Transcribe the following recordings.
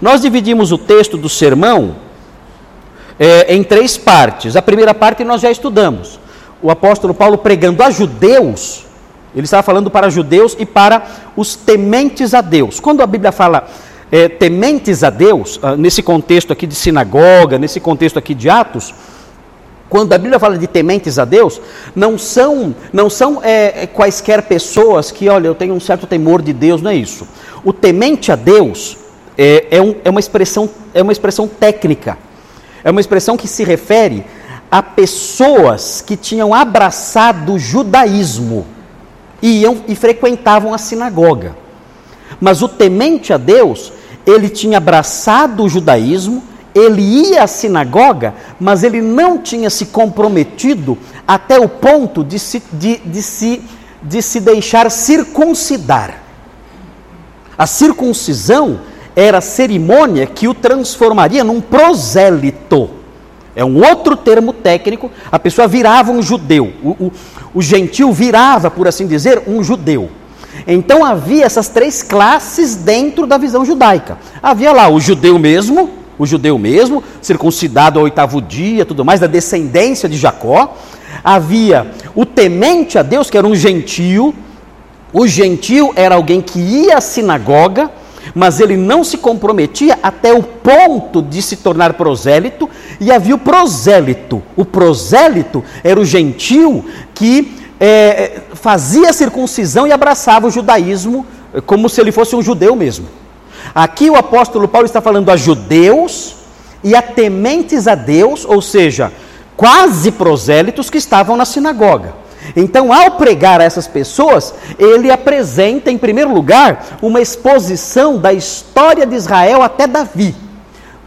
nós dividimos o texto do sermão é, em três partes. A primeira parte nós já estudamos. O apóstolo Paulo pregando a judeus, ele estava falando para judeus e para os tementes a Deus. Quando a Bíblia fala é, tementes a Deus, ah, nesse contexto aqui de sinagoga, nesse contexto aqui de Atos, quando a Bíblia fala de tementes a Deus, não são, não são é, quaisquer pessoas que, olha, eu tenho um certo temor de Deus, não é isso. O temente a Deus é, é, um, é, uma, expressão, é uma expressão técnica, é uma expressão que se refere a pessoas que tinham abraçado o judaísmo e iam e frequentavam a sinagoga. Mas o temente a Deus, ele tinha abraçado o judaísmo, ele ia à sinagoga, mas ele não tinha se comprometido até o ponto de se, de, de se, de se deixar circuncidar. A circuncisão era a cerimônia que o transformaria num prosélito. É um outro termo técnico. A pessoa virava um judeu. O, o, o gentil virava, por assim dizer, um judeu. Então havia essas três classes dentro da visão judaica. Havia lá o judeu mesmo, o judeu mesmo, circuncidado ao oitavo dia, tudo mais, da descendência de Jacó. Havia o temente a Deus, que era um gentio. O gentio era alguém que ia à sinagoga, mas ele não se comprometia até o ponto de se tornar prosélito, e havia o prosélito. O prosélito era o gentio que é, fazia circuncisão e abraçava o judaísmo como se ele fosse um judeu mesmo. Aqui o apóstolo Paulo está falando a judeus e a tementes a Deus, ou seja, quase prosélitos que estavam na sinagoga. Então, ao pregar a essas pessoas, ele apresenta, em primeiro lugar, uma exposição da história de Israel até Davi.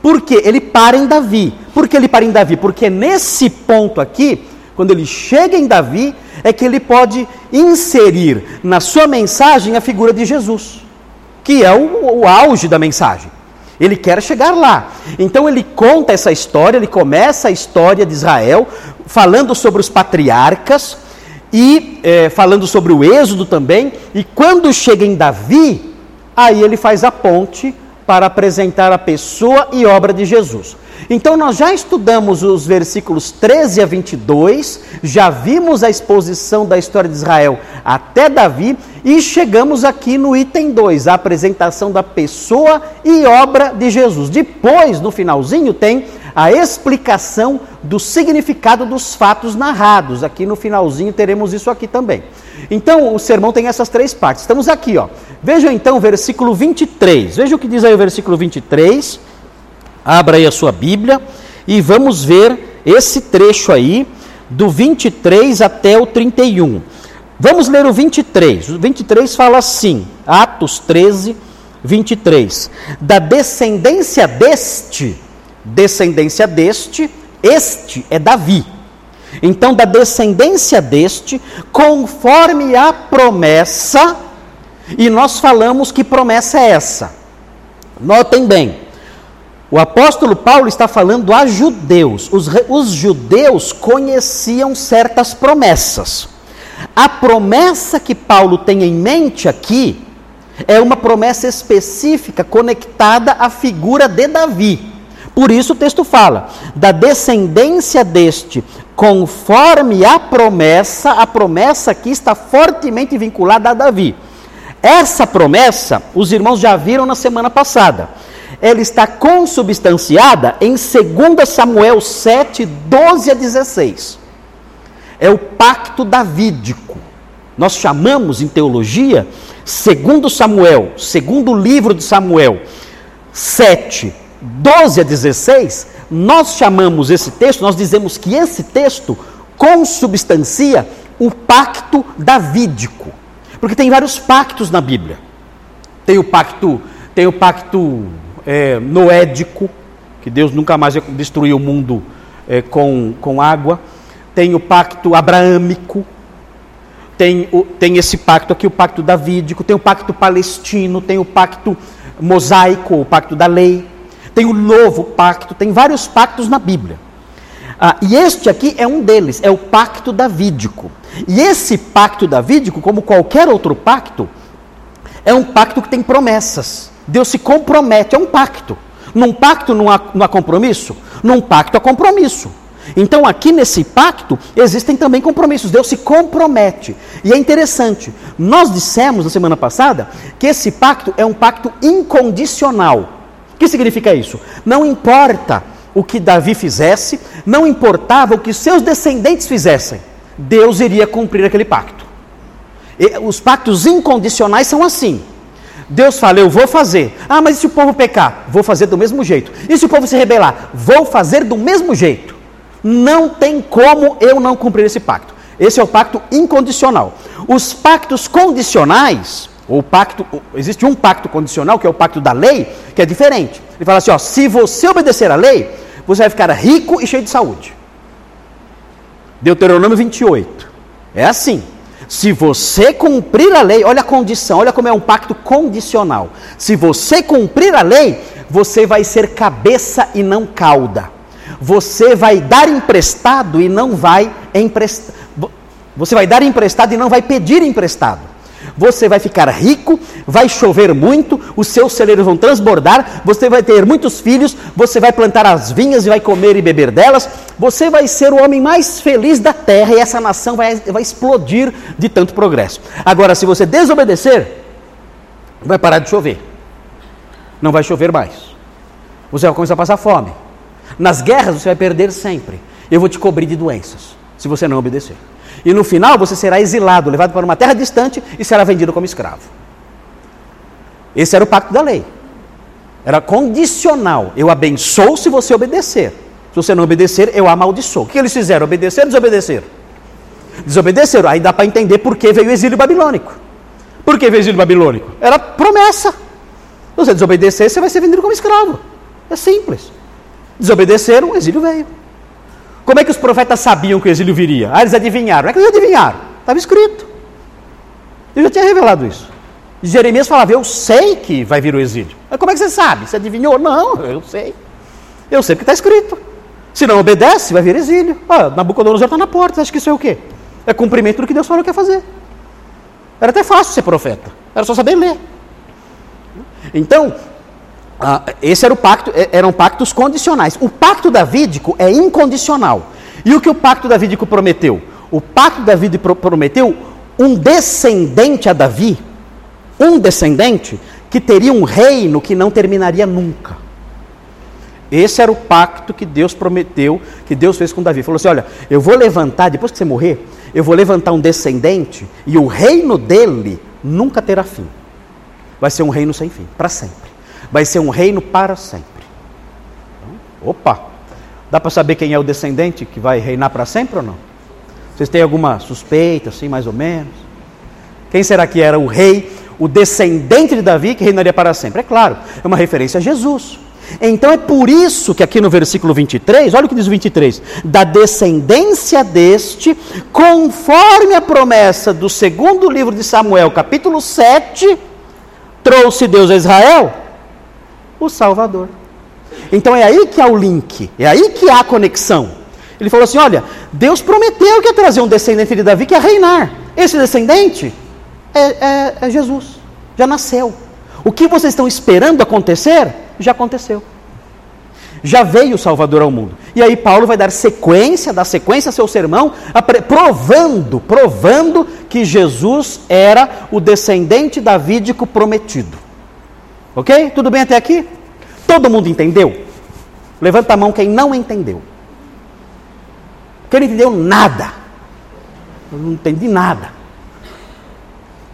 Por que ele para em Davi? Por que ele para em Davi? Porque nesse ponto aqui, quando ele chega em Davi, é que ele pode inserir na sua mensagem a figura de Jesus, que é o, o auge da mensagem. Ele quer chegar lá. Então ele conta essa história, ele começa a história de Israel, falando sobre os patriarcas e é, falando sobre o Êxodo também. E quando chega em Davi, aí ele faz a ponte para apresentar a pessoa e obra de Jesus. Então, nós já estudamos os versículos 13 a 22, já vimos a exposição da história de Israel até Davi e chegamos aqui no item 2, a apresentação da pessoa e obra de Jesus. Depois, no finalzinho, tem a explicação do significado dos fatos narrados. Aqui no finalzinho teremos isso aqui também. Então, o sermão tem essas três partes. Estamos aqui, ó. Vejam então o versículo 23. Veja o que diz aí o versículo 23 Abra aí a sua Bíblia e vamos ver esse trecho aí, do 23 até o 31. Vamos ler o 23. O 23 fala assim, Atos 13, 23. Da descendência deste, descendência deste, este é Davi. Então, da descendência deste, conforme a promessa, e nós falamos que promessa é essa. Notem bem, o apóstolo Paulo está falando a judeus. Os, os, judeus conheciam certas promessas. A promessa que Paulo tem em mente aqui é uma promessa específica conectada à figura de Davi. Por isso o texto fala: da descendência deste, conforme a promessa, a promessa aqui está fortemente vinculada a Davi. Essa promessa, os irmãos já viram na semana passada ela está consubstanciada em 2 Samuel 7, 12 a 16. É o pacto davídico. Nós chamamos em teologia, segundo Samuel, segundo livro de Samuel 7, 12 a 16, nós chamamos esse texto, nós dizemos que esse texto consubstancia o pacto davídico. Porque tem vários pactos na Bíblia. Tem o pacto, tem o pacto é, noédico, que Deus nunca mais ia destruir o mundo é, com, com água. Tem o pacto abraâmico, tem, o, tem esse pacto aqui, o pacto davídico, tem o pacto palestino, tem o pacto mosaico, o pacto da lei, tem o novo pacto, tem vários pactos na Bíblia. Ah, e este aqui é um deles, é o pacto davídico. E esse pacto davídico, como qualquer outro pacto, é um pacto que tem promessas. Deus se compromete, é um pacto. Num pacto não há, não há compromisso? Num pacto há compromisso. Então, aqui nesse pacto, existem também compromissos. Deus se compromete. E é interessante, nós dissemos na semana passada que esse pacto é um pacto incondicional. Que significa isso? Não importa o que Davi fizesse, não importava o que seus descendentes fizessem, Deus iria cumprir aquele pacto. E os pactos incondicionais são assim. Deus fala, eu vou fazer. Ah, mas e se o povo pecar? Vou fazer do mesmo jeito. E se o povo se rebelar? Vou fazer do mesmo jeito. Não tem como eu não cumprir esse pacto. Esse é o pacto incondicional. Os pactos condicionais, ou pacto, existe um pacto condicional, que é o pacto da lei, que é diferente. Ele fala assim: ó, se você obedecer à lei, você vai ficar rico e cheio de saúde. Deuteronômio 28. É assim. Se você cumprir a lei, olha a condição, olha como é um pacto condicional. Se você cumprir a lei, você vai ser cabeça e não cauda. Você vai dar emprestado e não vai emprestar. Você vai dar emprestado e não vai pedir emprestado. Você vai ficar rico, vai chover muito, os seus celeiros vão transbordar, você vai ter muitos filhos, você vai plantar as vinhas e vai comer e beber delas, você vai ser o homem mais feliz da terra e essa nação vai, vai explodir de tanto progresso. Agora, se você desobedecer, vai parar de chover, não vai chover mais, você vai começar a passar fome. Nas guerras você vai perder sempre. Eu vou te cobrir de doenças, se você não obedecer. E no final você será exilado, levado para uma terra distante e será vendido como escravo. Esse era o pacto da lei. Era condicional. Eu abençoo se você obedecer. Se você não obedecer, eu amaldiçoo. O que eles fizeram? Obedecer ou desobedecer? Desobedeceram. Aí dá para entender por que veio o exílio babilônico. Por que veio o exílio babilônico? Era promessa. Se você desobedecer, você vai ser vendido como escravo. É simples. Desobedeceram, o exílio veio. Como é que os profetas sabiam que o exílio viria? Ah, eles adivinharam. Não é que eles adivinharam. Estava escrito. Eu já tinha revelado isso. E Jeremias falava, eu sei que vai vir o exílio. Mas como é que você sabe? Você adivinhou? Não, eu sei. Eu sei porque está escrito. Se não obedece, vai vir exílio. Ah, Nabucodonosor está na porta. Você acha que isso é o quê? É cumprimento do que Deus falou que ia fazer. Era até fácil ser profeta. Era só saber ler. Então, ah, esse era o pacto, é, eram pactos condicionais. O pacto davídico é incondicional. E o que o pacto davídico prometeu? O pacto davídico prometeu um descendente a Davi, um descendente que teria um reino que não terminaria nunca. Esse era o pacto que Deus prometeu, que Deus fez com Davi. Falou assim: olha, eu vou levantar, depois que você morrer, eu vou levantar um descendente e o reino dele nunca terá fim. Vai ser um reino sem fim, para sempre vai ser um reino para sempre. Opa! Dá para saber quem é o descendente que vai reinar para sempre ou não? Vocês têm alguma suspeita, assim, mais ou menos? Quem será que era o rei, o descendente de Davi que reinaria para sempre? É claro, é uma referência a Jesus. Então é por isso que aqui no versículo 23, olha o que diz o 23: da descendência deste, conforme a promessa do segundo livro de Samuel, capítulo 7, trouxe Deus a Israel o Salvador. Então é aí que há o link, é aí que há a conexão. Ele falou assim: olha, Deus prometeu que ia trazer um descendente de Davi que ia reinar. Esse descendente é, é, é Jesus, já nasceu. O que vocês estão esperando acontecer, já aconteceu. Já veio o Salvador ao mundo. E aí Paulo vai dar sequência, dar sequência ao seu sermão, provando, provando que Jesus era o descendente davídico prometido. Ok? Tudo bem até aqui? Todo mundo entendeu? Levanta a mão quem não entendeu. Quem não entendeu nada. Eu não entendi nada.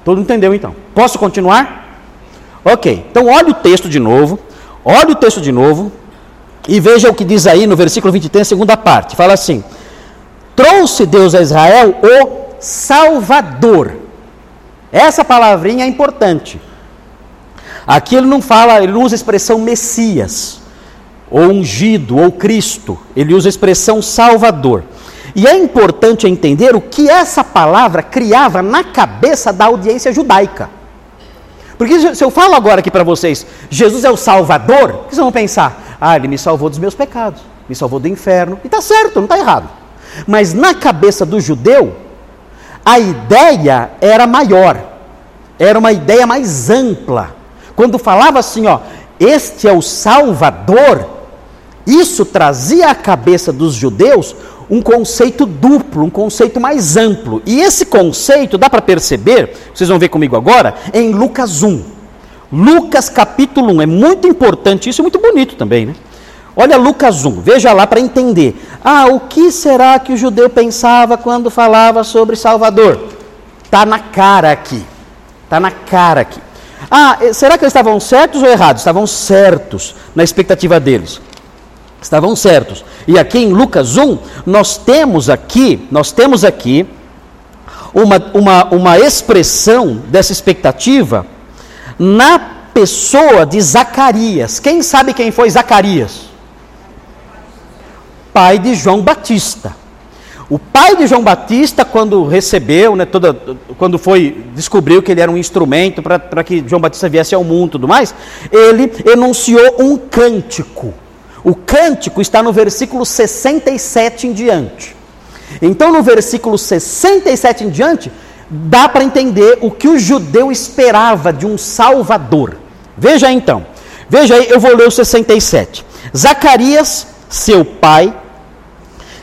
Todo mundo entendeu então. Posso continuar? Ok. Então olhe o texto de novo. Olhe o texto de novo. E veja o que diz aí no versículo 23, segunda parte. Fala assim: Trouxe Deus a Israel o Salvador. Essa palavrinha é importante. Aqui ele não fala, ele não usa a expressão Messias, ou ungido, ou Cristo. Ele usa a expressão Salvador. E é importante entender o que essa palavra criava na cabeça da audiência judaica. Porque se eu falo agora aqui para vocês, Jesus é o Salvador, o que vocês vão pensar? Ah, ele me salvou dos meus pecados, me salvou do inferno. E está certo, não está errado. Mas na cabeça do judeu, a ideia era maior, era uma ideia mais ampla quando falava assim, ó, este é o Salvador, isso trazia à cabeça dos judeus um conceito duplo, um conceito mais amplo. E esse conceito dá para perceber, vocês vão ver comigo agora, em Lucas 1. Lucas capítulo 1, é muito importante isso, é muito bonito também, né? Olha Lucas 1, veja lá para entender. Ah, o que será que o judeu pensava quando falava sobre Salvador? Está na cara aqui. Está na cara aqui. Ah, eh, será que eles estavam certos ou errados? Estavam certos na expectativa deles. Estavam certos. E aqui em Lucas 1, nós temos aqui, nós temos aqui uma, uma, uma expressão dessa expectativa na pessoa de Zacarias. Quem sabe quem foi Zacarias? Pai de João Batista. O pai de João Batista, quando recebeu, né, toda, quando foi, descobriu que ele era um instrumento para que João Batista viesse ao mundo e tudo mais, ele enunciou um cântico. O cântico está no versículo 67 em diante. Então, no versículo 67 em diante, dá para entender o que o judeu esperava de um Salvador. Veja então, veja aí, eu vou ler o 67. Zacarias, seu pai,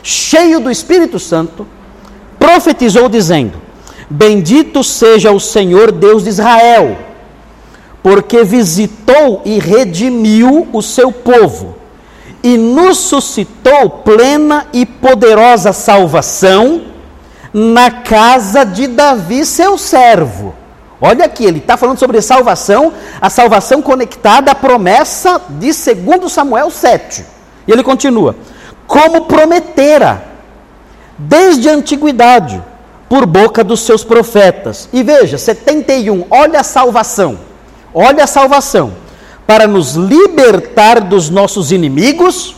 cheio do Espírito Santo, profetizou dizendo: Bendito seja o Senhor Deus de Israel, porque visitou e redimiu o seu povo, e nos suscitou plena e poderosa salvação na casa de Davi, seu servo. Olha aqui, ele está falando sobre salvação, a salvação conectada à promessa de 2 Samuel 7. E ele continua: como prometera, desde a antiguidade, por boca dos seus profetas. E veja, 71, olha a salvação, olha a salvação, para nos libertar dos nossos inimigos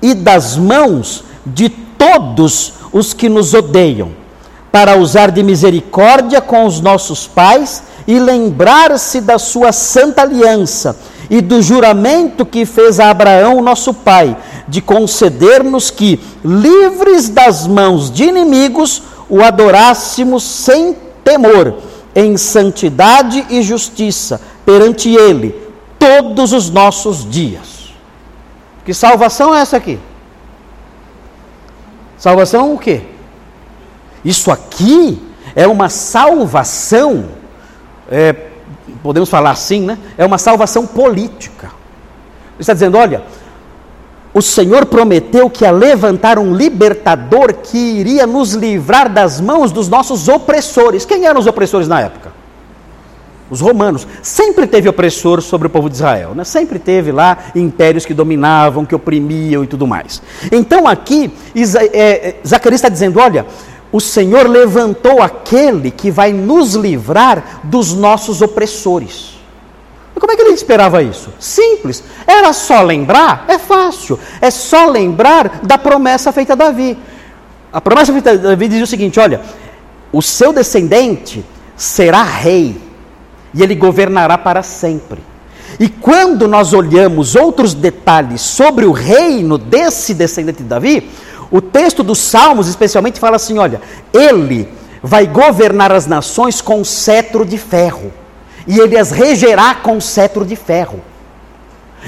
e das mãos de todos os que nos odeiam, para usar de misericórdia com os nossos pais e lembrar-se da sua santa aliança e do juramento que fez a Abraão, nosso pai, de conceder-nos que, livres das mãos de inimigos, o adorássemos sem temor, em santidade e justiça perante Ele todos os nossos dias. Que salvação é essa aqui? Salvação o quê? Isso aqui é uma salvação, é, podemos falar assim, né? É uma salvação política. Ele está dizendo: olha, o Senhor prometeu que ia levantar um libertador que iria nos livrar das mãos dos nossos opressores. Quem eram os opressores na época? Os romanos. Sempre teve opressor sobre o povo de Israel, né? sempre teve lá impérios que dominavam, que oprimiam e tudo mais. Então aqui, é, é, Zacarias está dizendo: olha, o Senhor levantou aquele que vai nos livrar dos nossos opressores. E como é que ele esperava isso? Simples. Era só lembrar? É fácil. É só lembrar da promessa feita a Davi. A promessa feita a Davi diz o seguinte: olha, o seu descendente será rei e ele governará para sempre. E quando nós olhamos outros detalhes sobre o reino desse descendente de Davi, o texto dos Salmos especialmente fala assim: olha, ele vai governar as nações com cetro de ferro e ele as regerá com cetro de ferro.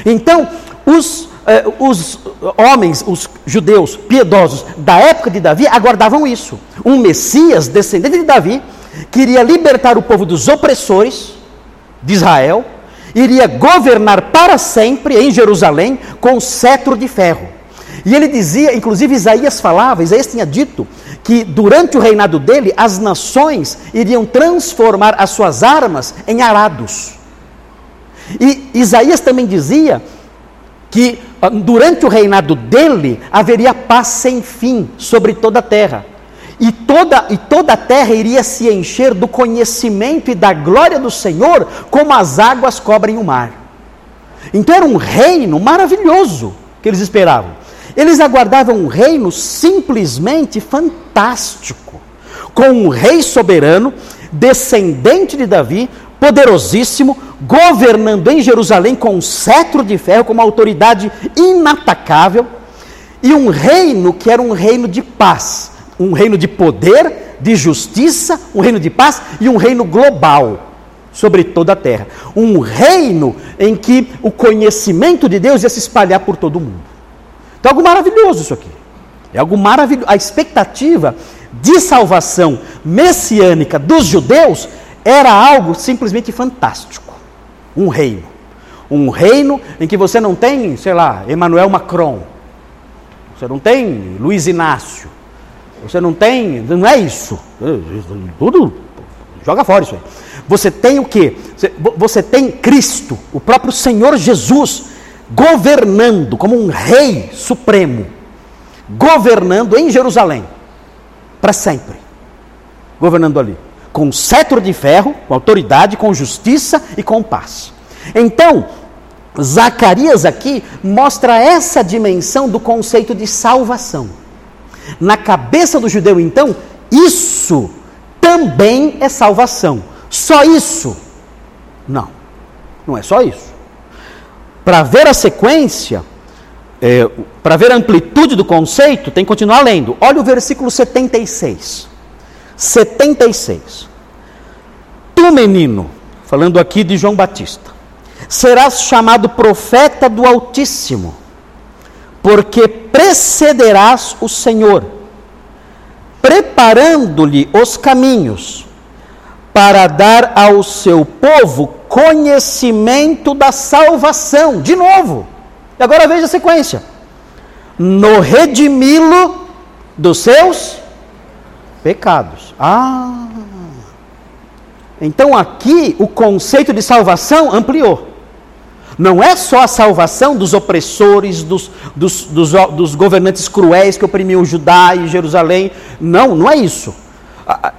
Então, os, eh, os homens, os judeus piedosos da época de Davi aguardavam isso. Um Messias, descendente de Davi, que iria libertar o povo dos opressores de Israel, iria governar para sempre em Jerusalém com cetro de ferro. E ele dizia, inclusive Isaías falava, Isaías tinha dito que durante o reinado dele as nações iriam transformar as suas armas em arados. E Isaías também dizia que ah, durante o reinado dele haveria paz sem fim sobre toda a terra. E toda, e toda a terra iria se encher do conhecimento e da glória do Senhor, como as águas cobrem o mar. Então era um reino maravilhoso que eles esperavam. Eles aguardavam um reino simplesmente fantástico, com um rei soberano, descendente de Davi, poderosíssimo, governando em Jerusalém com um cetro de ferro, com uma autoridade inatacável, e um reino que era um reino de paz, um reino de poder, de justiça, um reino de paz e um reino global. sobre toda a terra. Um reino em que o conhecimento de Deus ia se espalhar por todo o mundo. Então, é algo maravilhoso isso aqui. É algo maravilhoso. A expectativa de salvação messiânica dos judeus era algo simplesmente fantástico. Um reino. Um reino em que você não tem, sei lá, Emmanuel Macron. Você não tem Luiz Inácio. Você não tem. Não é isso. Tudo. Joga fora isso aí. Você tem o que? Você tem Cristo, o próprio Senhor Jesus, governando como um rei supremo, governando em Jerusalém, para sempre. Governando ali, com cetro de ferro, com autoridade, com justiça e com paz. Então, Zacarias aqui mostra essa dimensão do conceito de salvação. Na cabeça do judeu, então, isso também é salvação. Só isso? Não, não é só isso. Para ver a sequência, é, para ver a amplitude do conceito, tem que continuar lendo. Olha o versículo 76. 76. Tu, menino, falando aqui de João Batista, serás chamado profeta do Altíssimo, porque precederás o Senhor, preparando-lhe os caminhos para dar ao seu povo conhecimento da salvação. De novo. E agora veja a sequência: no redimi-lo dos seus pecados. Ah. Então aqui o conceito de salvação ampliou. Não é só a salvação dos opressores, dos, dos, dos, dos governantes cruéis que oprimiam Judá e Jerusalém. Não, não é isso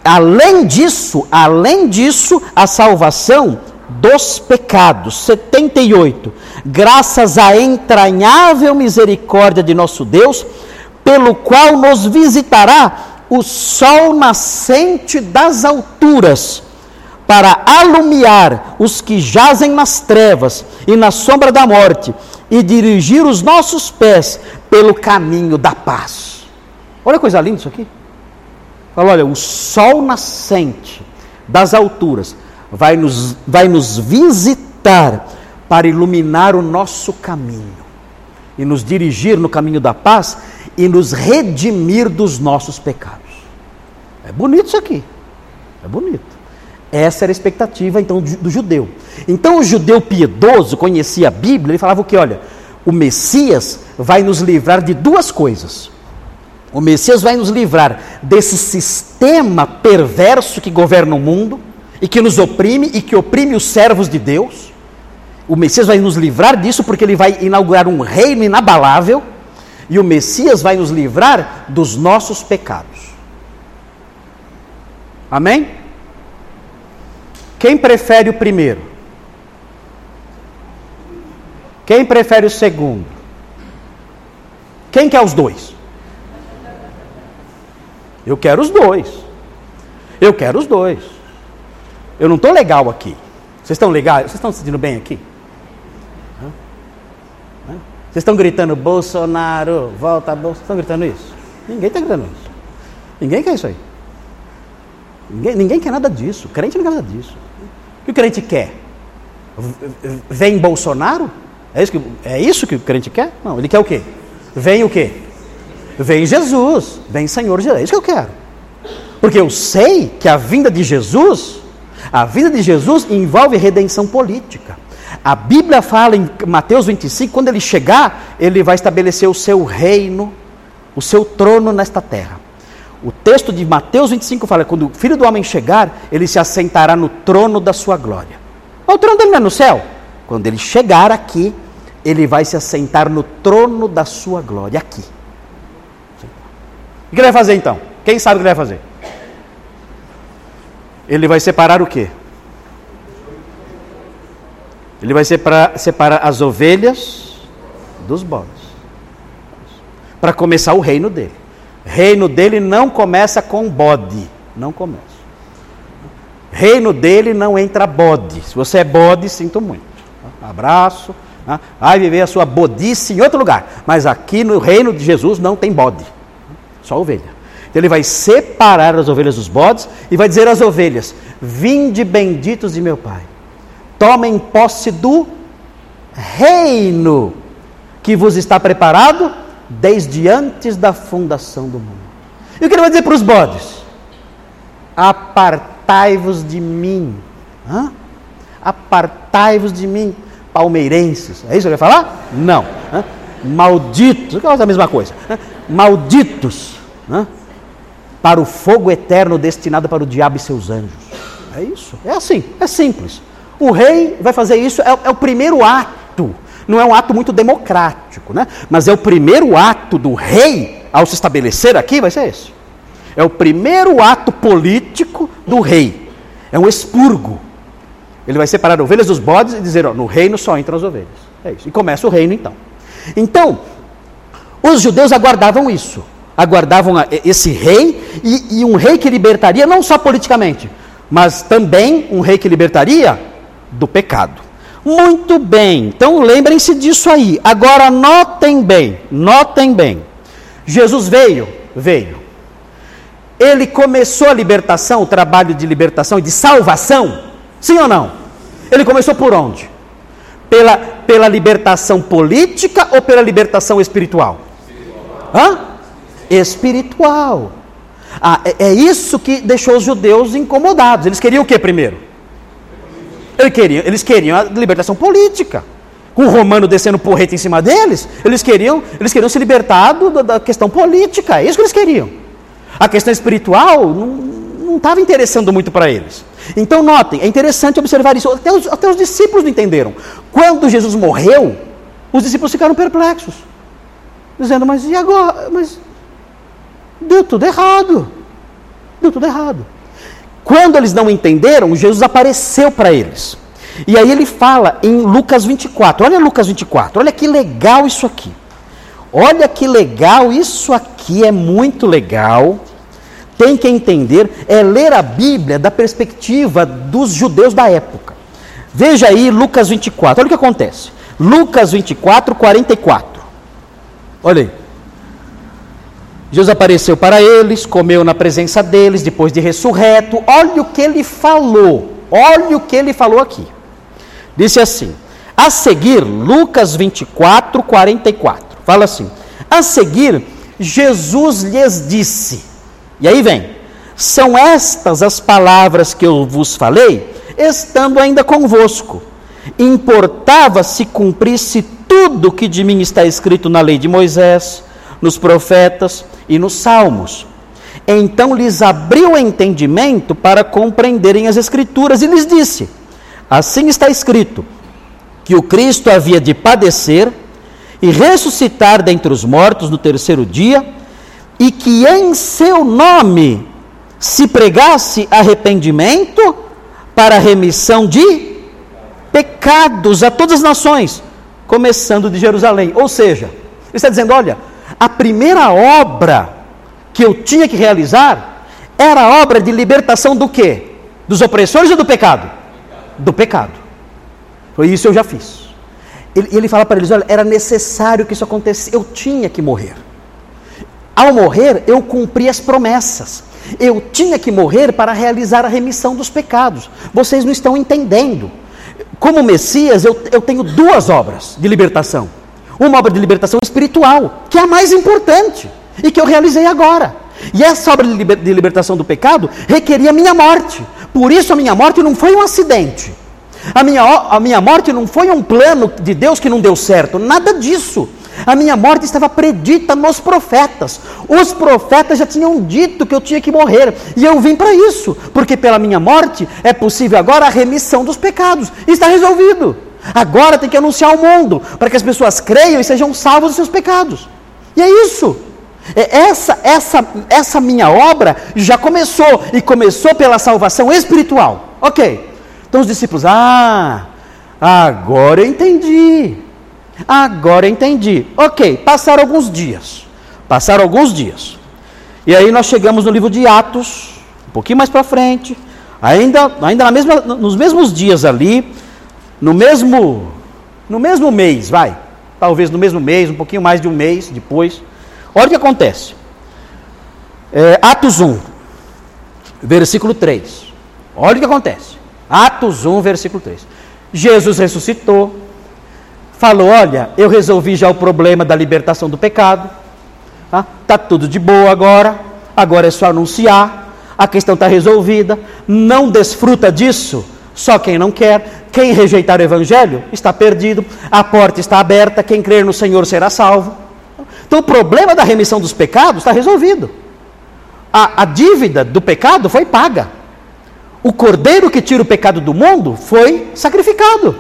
além disso, além disso, a salvação dos pecados. 78. Graças à entranhável misericórdia de nosso Deus, pelo qual nos visitará o sol nascente das alturas, para alumiar os que jazem nas trevas e na sombra da morte, e dirigir os nossos pés pelo caminho da paz. Olha coisa linda isso aqui. Fala, olha, o sol nascente das alturas vai nos, vai nos visitar para iluminar o nosso caminho e nos dirigir no caminho da paz e nos redimir dos nossos pecados. É bonito isso aqui. É bonito. Essa era a expectativa então do judeu. Então o judeu piedoso conhecia a Bíblia, ele falava o que? Olha, o Messias vai nos livrar de duas coisas. O Messias vai nos livrar desse sistema perverso que governa o mundo e que nos oprime e que oprime os servos de Deus. O Messias vai nos livrar disso porque ele vai inaugurar um reino inabalável e o Messias vai nos livrar dos nossos pecados. Amém? Quem prefere o primeiro? Quem prefere o segundo? Quem quer os dois? Eu quero os dois. Eu quero os dois. Eu não estou legal aqui. Vocês estão legais? Vocês estão se sentindo bem aqui? Vocês estão gritando Bolsonaro, volta Bolsonaro. Estão gritando isso? Ninguém está gritando isso. Ninguém quer isso aí. Ninguém, ninguém quer nada disso. O crente não quer nada disso. O que o crente quer? Vem Bolsonaro? É isso, que, é isso que o crente quer? Não, ele quer o quê? Vem o quê? Vem Jesus, vem Senhor Jesus. É isso que eu quero. Porque eu sei que a vinda de Jesus, a vinda de Jesus envolve redenção política. A Bíblia fala em Mateus 25, quando ele chegar, ele vai estabelecer o seu reino, o seu trono nesta terra. O texto de Mateus 25 fala: quando o filho do homem chegar, ele se assentará no trono da sua glória. O trono dele não é no céu. Quando ele chegar aqui, ele vai se assentar no trono da sua glória, aqui. O que ele vai fazer então? Quem sabe o que ele vai fazer? Ele vai separar o quê? Ele vai separar, separar as ovelhas dos bodes. Para começar o reino dele. Reino dele não começa com bode. Não começa. Reino dele não entra bode. Se você é bode, sinto muito. Abraço. Vai viver a sua bodice em outro lugar. Mas aqui no reino de Jesus não tem bode só ovelha. Então ele vai separar as ovelhas dos bodes e vai dizer às ovelhas: Vinde benditos de meu Pai, tomem posse do reino que vos está preparado desde antes da fundação do mundo. E o que ele vai dizer para os bodes? Apartai-vos de mim. Apartai-vos de mim, palmeirenses. É isso que ele vai falar? Não. Hã? Malditos, é a mesma coisa. Hã? Malditos. Hã? Para o fogo eterno destinado para o diabo e seus anjos. É isso. É assim, é simples. O rei vai fazer isso, é, é o primeiro ato não é um ato muito democrático, né? mas é o primeiro ato do rei ao se estabelecer aqui, vai ser esse. É o primeiro ato político do rei. É um expurgo. Ele vai separar ovelhas dos bodes e dizer: ó, no reino só entram as ovelhas. É isso. E começa o reino então. Então, os judeus aguardavam isso. Aguardavam esse rei e, e um rei que libertaria não só politicamente, mas também um rei que libertaria do pecado. Muito bem, então lembrem-se disso aí. Agora notem bem, notem bem. Jesus veio, veio. Ele começou a libertação, o trabalho de libertação e de salvação, sim ou não? Ele começou por onde? Pela, pela libertação política ou pela libertação espiritual? Hã? Espiritual. Ah, é, é isso que deixou os judeus incomodados. Eles queriam o que primeiro? Eles queriam, eles queriam a libertação política. Com o romano descendo porreta em cima deles, eles queriam, eles queriam se libertar do, da questão política. É isso que eles queriam. A questão espiritual não estava interessando muito para eles. Então, notem, é interessante observar isso. Até os, até os discípulos não entenderam. Quando Jesus morreu, os discípulos ficaram perplexos, dizendo: Mas e agora? Mas deu tudo errado. Deu tudo errado. Quando eles não entenderam, Jesus apareceu para eles. E aí ele fala em Lucas 24. Olha Lucas 24. Olha que legal isso aqui. Olha que legal, isso aqui é muito legal. Tem que entender, é ler a Bíblia da perspectiva dos judeus da época. Veja aí Lucas 24. Olha o que acontece. Lucas 24, 44. Olha aí. Jesus apareceu para eles, comeu na presença deles, depois de ressurreto. Olha o que ele falou. Olha o que ele falou aqui. Disse assim: a seguir, Lucas 24, 44. Fala assim: a seguir, Jesus lhes disse. E aí vem: são estas as palavras que eu vos falei, estando ainda convosco. Importava se cumprisse tudo que de mim está escrito na lei de Moisés, nos profetas e nos Salmos. Então lhes abriu o entendimento para compreenderem as Escrituras e lhes disse: Assim está escrito, que o Cristo havia de padecer e ressuscitar dentre os mortos no terceiro dia, e que em seu nome se pregasse arrependimento para remissão de pecados a todas as nações, começando de Jerusalém. Ou seja, ele está dizendo: olha, a primeira obra que eu tinha que realizar era a obra de libertação do quê? Dos opressores ou do pecado? Do pecado. Foi isso eu já fiz. Ele, ele fala para eles: olha, era necessário que isso acontecesse, eu tinha que morrer. Ao morrer, eu cumpri as promessas. Eu tinha que morrer para realizar a remissão dos pecados. Vocês não estão entendendo. Como Messias, eu, eu tenho duas obras de libertação uma obra de libertação espiritual, que é a mais importante e que eu realizei agora. E essa obra de libertação do pecado requeria a minha morte. Por isso a minha morte não foi um acidente. A minha, a minha morte não foi um plano de Deus que não deu certo. Nada disso. A minha morte estava predita nos profetas. Os profetas já tinham dito que eu tinha que morrer. E eu vim para isso. Porque pela minha morte é possível agora a remissão dos pecados. Está resolvido. Agora tem que anunciar ao mundo, para que as pessoas creiam e sejam salvos dos seus pecados. E é isso. É essa, essa, essa minha obra já começou, e começou pela salvação espiritual. Ok. Então os discípulos, ah, agora eu entendi. Agora eu entendi. Ok, passaram alguns dias. Passaram alguns dias. E aí nós chegamos no livro de Atos, um pouquinho mais para frente, ainda, ainda na mesma, nos mesmos dias ali, no mesmo, no mesmo mês, vai, talvez no mesmo mês, um pouquinho mais de um mês depois, olha o que acontece. É, Atos 1, versículo 3. Olha o que acontece. Atos 1, versículo 3. Jesus ressuscitou, falou: Olha, eu resolvi já o problema da libertação do pecado, está tá tudo de boa agora, agora é só anunciar, a questão está resolvida, não desfruta disso só quem não quer, quem rejeitar o evangelho está perdido, a porta está aberta, quem crer no Senhor será salvo. Então o problema da remissão dos pecados está resolvido. A, a dívida do pecado foi paga. O cordeiro que tira o pecado do mundo foi sacrificado.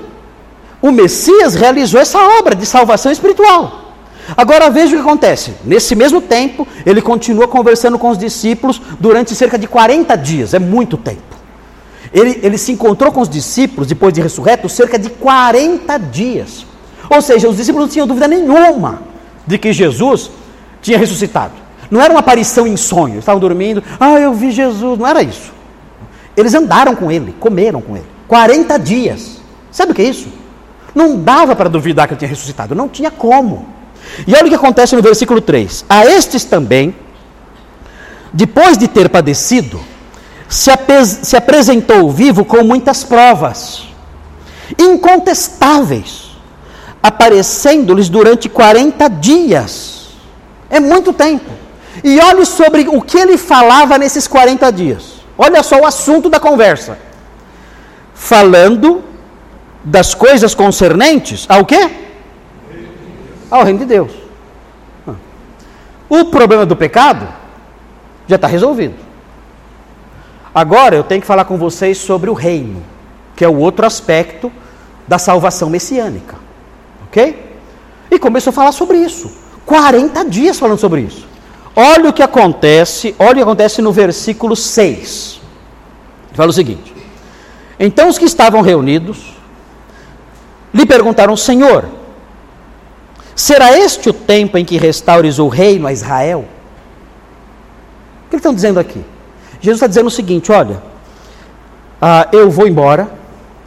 O Messias realizou essa obra de salvação espiritual. Agora veja o que acontece. Nesse mesmo tempo, ele continua conversando com os discípulos durante cerca de 40 dias, é muito tempo. Ele, ele se encontrou com os discípulos, depois de ressurreto, cerca de 40 dias. Ou seja, os discípulos não tinham dúvida nenhuma de que Jesus tinha ressuscitado. Não era uma aparição em sonho, estavam dormindo, ah, eu vi Jesus, não era isso. Eles andaram com ele, comeram com ele. 40 dias. Sabe o que é isso? Não dava para duvidar que ele tinha ressuscitado, não tinha como. E olha o que acontece no versículo 3: A estes também, depois de ter padecido, se, se apresentou vivo com muitas provas, incontestáveis, aparecendo-lhes durante 40 dias. É muito tempo. E olhe sobre o que ele falava nesses 40 dias. Olha só o assunto da conversa. Falando das coisas concernentes ao quê? Ao reino de Deus. O problema do pecado já está resolvido. Agora eu tenho que falar com vocês sobre o reino, que é o outro aspecto da salvação messiânica. Ok? E começou a falar sobre isso. 40 dias falando sobre isso. Olha o que acontece, olha o que acontece no versículo 6. Fala o seguinte: Então os que estavam reunidos lhe perguntaram, Senhor, será este o tempo em que restaures o reino a Israel? O que eles estão dizendo aqui? Jesus está dizendo o seguinte: olha, ah, eu vou embora,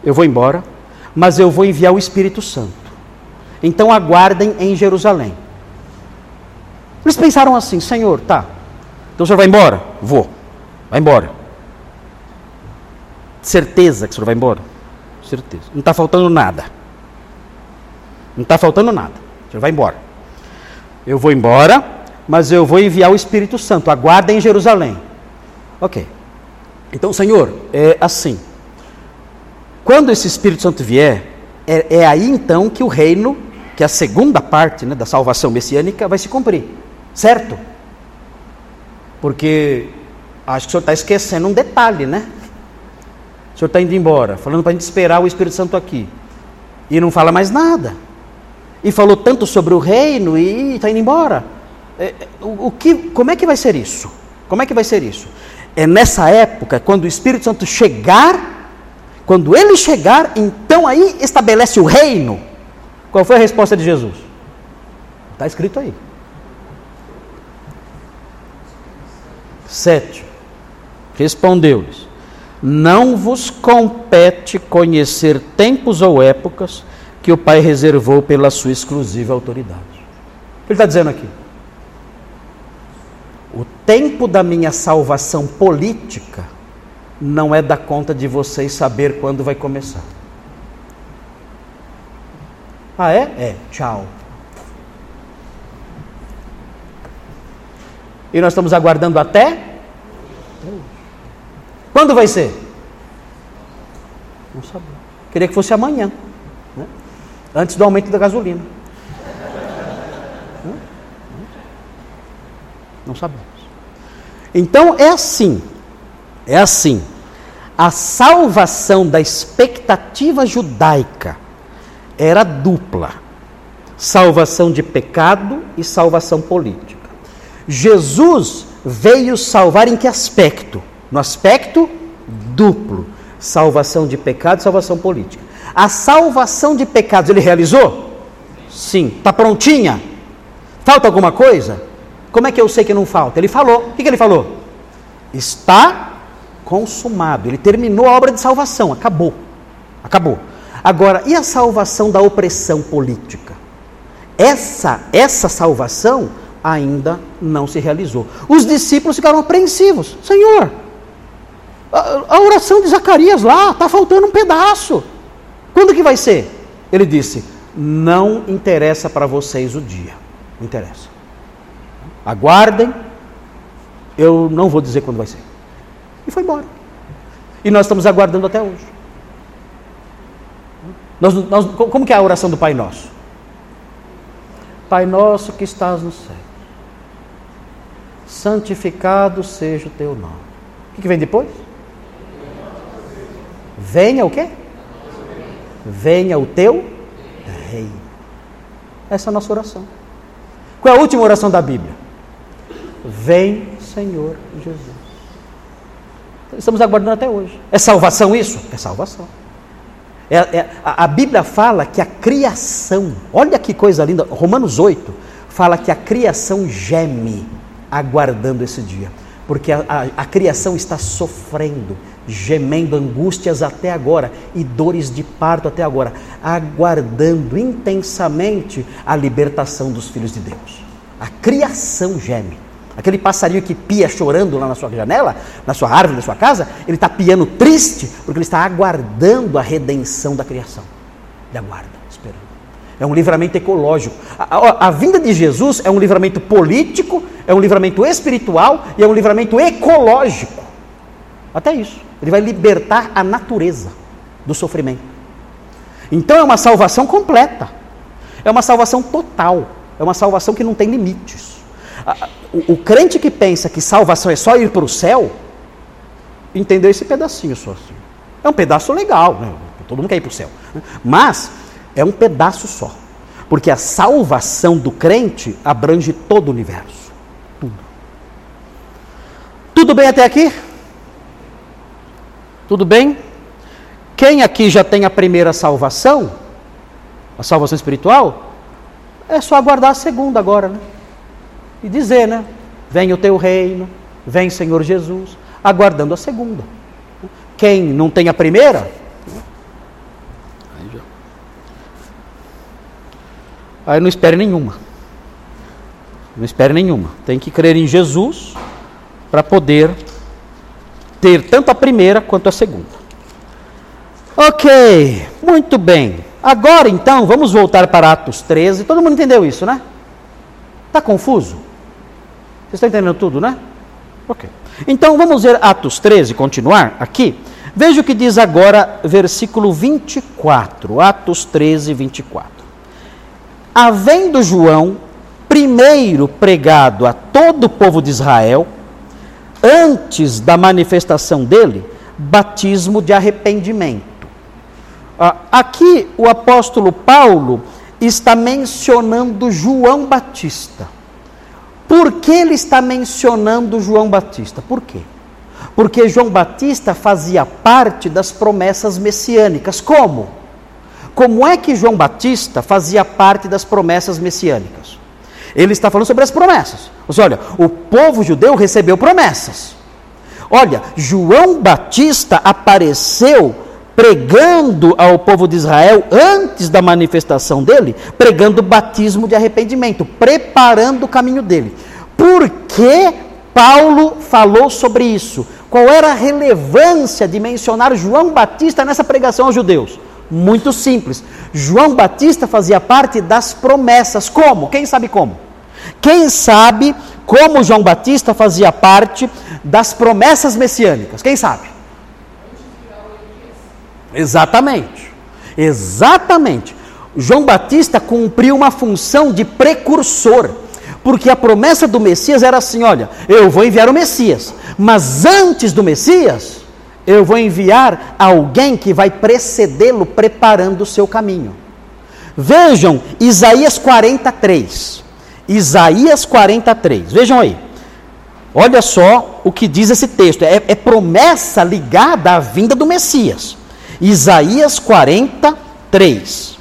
eu vou embora, mas eu vou enviar o Espírito Santo. Então aguardem em Jerusalém. Eles pensaram assim: Senhor, tá, então o senhor vai embora? Vou, vai embora. Certeza que o senhor vai embora? Certeza. Não está faltando nada. Não está faltando nada. O senhor vai embora. Eu vou embora, mas eu vou enviar o Espírito Santo. Aguardem em Jerusalém. Ok. Então, Senhor, é assim. Quando esse Espírito Santo vier, é, é aí então que o reino, que é a segunda parte né, da salvação messiânica, vai se cumprir. Certo? Porque acho que o senhor está esquecendo um detalhe, né? O senhor está indo embora, falando para a gente esperar o Espírito Santo aqui. E não fala mais nada. E falou tanto sobre o reino e está indo embora. É, é, o, o que, como é que vai ser isso? Como é que vai ser isso? É nessa época, quando o Espírito Santo chegar, quando ele chegar, então aí estabelece o reino. Qual foi a resposta de Jesus? Está escrito aí. Sete. Respondeu-lhes: Não vos compete conhecer tempos ou épocas que o Pai reservou pela sua exclusiva autoridade. O que ele está dizendo aqui? O tempo da minha salvação política não é da conta de vocês saber quando vai começar. Ah, é? É. Tchau. E nós estamos aguardando até? Quando vai ser? Não sabia. Queria que fosse amanhã. Né? Antes do aumento da gasolina. Não sabemos. Então é assim, é assim. A salvação da expectativa judaica era dupla: salvação de pecado e salvação política. Jesus veio salvar em que aspecto? No aspecto duplo: salvação de pecado e salvação política. A salvação de pecados ele realizou? Sim. Está prontinha? Falta alguma coisa? Como é que eu sei que não falta? Ele falou. O que, que ele falou? Está consumado. Ele terminou a obra de salvação. Acabou. Acabou. Agora, e a salvação da opressão política? Essa, essa salvação ainda não se realizou. Os discípulos ficaram apreensivos: Senhor, a, a oração de Zacarias lá, está faltando um pedaço. Quando que vai ser? Ele disse: Não interessa para vocês o dia. Não interessa. Aguardem, eu não vou dizer quando vai ser. E foi embora. E nós estamos aguardando até hoje. Nós, nós, como que é a oração do Pai Nosso? Pai nosso que estás no céu, santificado seja o teu nome. O que, que vem depois? Venha o quê? Venha o teu reino. Essa é a nossa oração. Qual é a última oração da Bíblia? Vem, Senhor Jesus. Estamos aguardando até hoje. É salvação isso? É salvação. É, é, a, Bíblia fala que a criação, olha que coisa linda, Romanos 8 fala que a criação geme aguardando esse dia, porque a, a, a criação está sofrendo, gemendo angústias até agora e dores de parto até agora, aguardando intensamente a libertação dos filhos de Deus. A criação geme. Aquele passarinho que pia chorando lá na sua janela, na sua árvore, na sua casa, ele está piando triste porque ele está aguardando a redenção da criação. Ele aguarda, esperando. É um livramento ecológico. A, a, a, vinda de Jesus é um livramento político, é um livramento espiritual e é um livramento ecológico. Até isso. Ele vai libertar a natureza do sofrimento. Então é uma salvação completa. É uma salvação total. É uma salvação que não tem limites. O, o crente que pensa que salvação é só ir para o céu, entendeu esse pedacinho só assim. É um pedaço legal, né? todo mundo quer ir para o céu. Né? Mas é um pedaço só. Porque a salvação do crente abrange todo o universo. Tudo. Tudo bem até aqui? Tudo bem? Quem aqui já tem a primeira salvação, a salvação espiritual, é só aguardar a segunda agora, né? E dizer, né? Vem o teu reino, vem Senhor Jesus, aguardando a segunda. Quem não tem a primeira, aí não espere nenhuma. Não espere nenhuma. Tem que crer em Jesus para poder ter tanto a primeira quanto a segunda. Ok, muito bem. Agora então, vamos voltar para Atos 13. Todo mundo entendeu isso, né? Está confuso? Vocês estão entendendo tudo, né? Ok. Então vamos ver Atos 13, continuar aqui. Veja o que diz agora, versículo 24. Atos 13, 24. Havendo João primeiro pregado a todo o povo de Israel, antes da manifestação dele, batismo de arrependimento. Ah, aqui o apóstolo Paulo está mencionando João Batista. Por que ele está mencionando João Batista? Por quê? Porque João Batista fazia parte das promessas messiânicas. Como? Como é que João Batista fazia parte das promessas messiânicas? Ele está falando sobre as promessas. Você olha, o povo judeu recebeu promessas. Olha, João Batista apareceu pregando ao povo de Israel, antes da manifestação dele, pregando o batismo de arrependimento, preparando o caminho dele. Por que Paulo falou sobre isso? Qual era a relevância de mencionar João Batista nessa pregação aos judeus? Muito simples. João Batista fazia parte das promessas. Como? Quem sabe como? Quem sabe como João Batista fazia parte das promessas messiânicas? Quem sabe? Exatamente. Exatamente. João Batista cumpriu uma função de precursor, porque a promessa do Messias era assim: olha, eu vou enviar o Messias, mas antes do Messias, eu vou enviar alguém que vai precedê-lo preparando o seu caminho. Vejam Isaías 43. Isaías 43, vejam aí. Olha só o que diz esse texto: é, é promessa ligada à vinda do Messias. Isaías 43.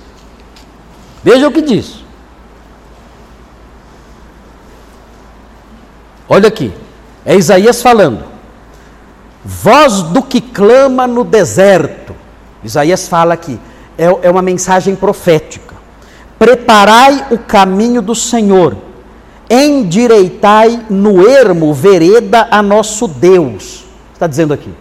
Veja o que diz. Olha aqui, é Isaías falando. Voz do que clama no deserto. Isaías fala aqui, é, é uma mensagem profética. Preparai o caminho do Senhor, endireitai no ermo vereda a nosso Deus. Está dizendo aqui.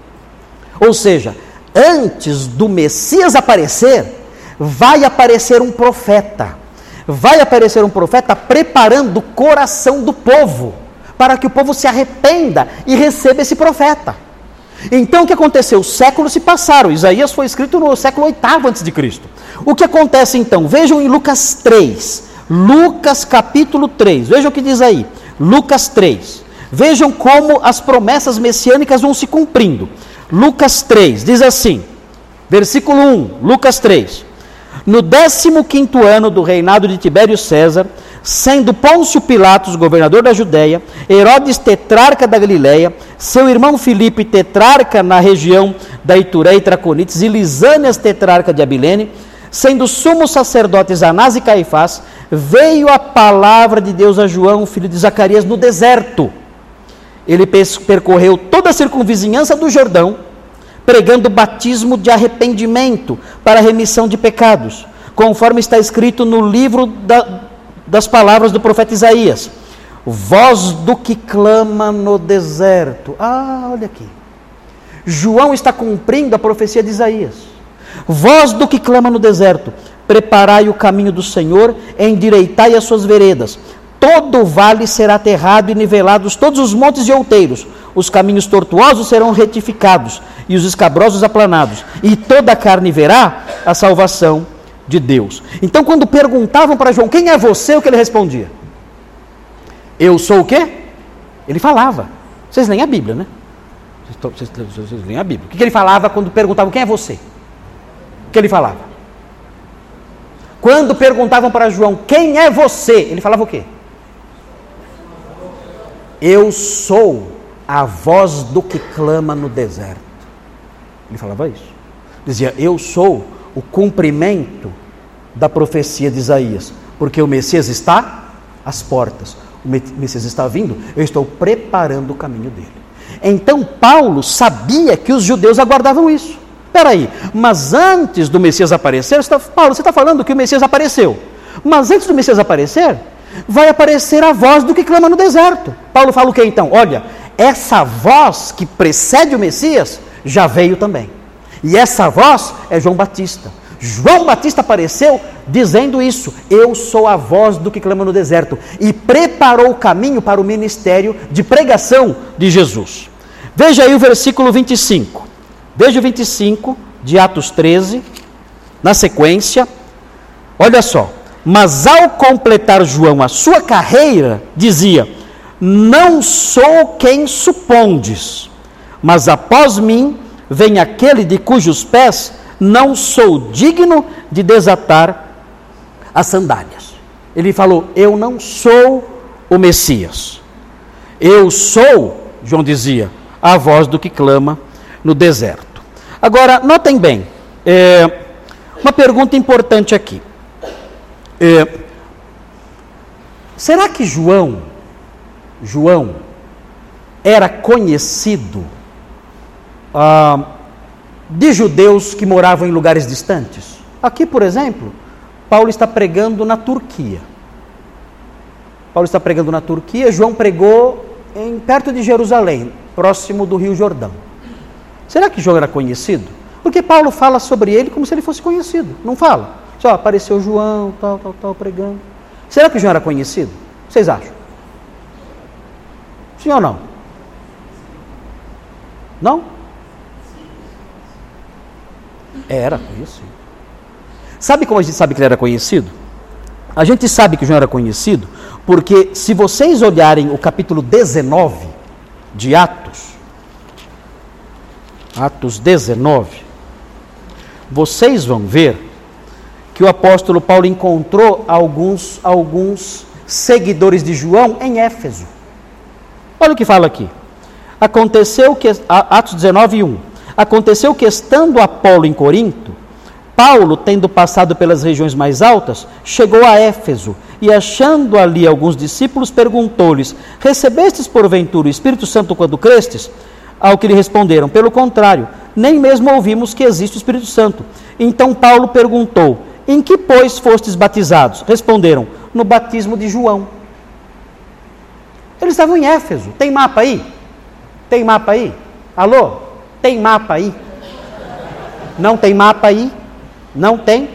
Ou seja, antes do Messias aparecer, vai aparecer um profeta. Vai aparecer um profeta preparando o coração do povo, para que o povo se arrependa e receba esse profeta. Então o que aconteceu? Os séculos se passaram. Isaías foi escrito no século VIII a.C. O que acontece então? Vejam em Lucas 3. Lucas capítulo 3. Vejam o que diz aí. Lucas 3. Vejam como as promessas messiânicas vão se cumprindo. Lucas 3 diz assim, versículo 1, Lucas 3. No 15 ano do reinado de Tibério César, sendo Pôncio Pilatos governador da Judéia, Herodes tetrarca da Galiléia, seu irmão Filipe tetrarca na região da Ituré e Traconites, e Lisânias tetrarca de Abilene, sendo sumos sacerdotes Anás e Caifás, veio a palavra de Deus a João, filho de Zacarias, no deserto. Ele percorreu toda a circunvizinhança do Jordão, pregando batismo de arrependimento para a remissão de pecados, conforme está escrito no livro da, das palavras do profeta Isaías. Voz do que clama no deserto. Ah, olha aqui. João está cumprindo a profecia de Isaías. Voz do que clama no deserto. Preparai o caminho do Senhor, endireitai as suas veredas. Todo vale será aterrado e nivelados todos os montes e outeiros. Os caminhos tortuosos serão retificados e os escabrosos aplanados. E toda a carne verá a salvação de Deus. Então, quando perguntavam para João, quem é você? O que ele respondia? Eu sou o quê? Ele falava. Vocês leem a Bíblia, né? Vocês, vocês, vocês leem a Bíblia. O que ele falava quando perguntavam, quem é você? O que ele falava? Quando perguntavam para João, quem é você? Ele falava o quê? Eu sou a voz do que clama no deserto. Ele falava isso. Dizia, eu sou o cumprimento da profecia de Isaías, porque o Messias está às portas, o Messias está vindo, eu estou preparando o caminho dele. Então Paulo sabia que os judeus aguardavam isso. Peraí, mas antes do Messias aparecer, você tá, Paulo, você está falando que o Messias apareceu. Mas antes do Messias aparecer, vai aparecer a voz do que clama no deserto. Paulo fala o que então? Olha, essa voz que precede o Messias já veio também. E essa voz é João Batista. João Batista apareceu dizendo isso: Eu sou a voz do que clama no deserto, e preparou o caminho para o ministério de pregação de Jesus. Veja aí o versículo 25. Veja o 25 de Atos 13, na sequência. Olha só. Mas ao completar João a sua carreira, dizia: Não sou quem supondes, mas após mim vem aquele de cujos pés não sou digno de desatar as sandálias. Ele falou: Eu não sou o Messias. Eu sou, João dizia, a voz do que clama no deserto. Agora, notem bem, é, uma pergunta importante aqui. É, será que João, João, era conhecido ah, de judeus que moravam em lugares distantes. Aqui, por exemplo, Paulo está pregando na Turquia. Paulo está pregando na Turquia, João pregou em, perto de Jerusalém, próximo do Rio Jordão. Será que João era conhecido? Porque Paulo fala sobre ele como se ele fosse conhecido, não fala? Só apareceu João, tal, tal, tal, pregando. Será que João era conhecido? Vocês acham? Sim ou não? Não? Era conhecido. Sabe como a gente sabe que ele era conhecido? A gente sabe que João era conhecido porque, se vocês olharem o capítulo 19 de Atos, Atos 19, vocês vão ver que o apóstolo Paulo encontrou alguns, alguns seguidores de João em Éfeso. Olha o que fala aqui. Aconteceu que, Atos 19, 1. Aconteceu que, estando Apolo em Corinto, Paulo, tendo passado pelas regiões mais altas, chegou a Éfeso e, achando ali alguns discípulos, perguntou-lhes: Recebestes porventura o Espírito Santo quando crestes? Ao que lhe responderam: Pelo contrário, nem mesmo ouvimos que existe o Espírito Santo. Então Paulo perguntou: Em que, pois, fostes batizados? Responderam: No batismo de João. Eles estavam em Éfeso. Tem mapa aí? Tem mapa aí? Alô? Tem mapa aí? Não tem mapa aí? Não tem?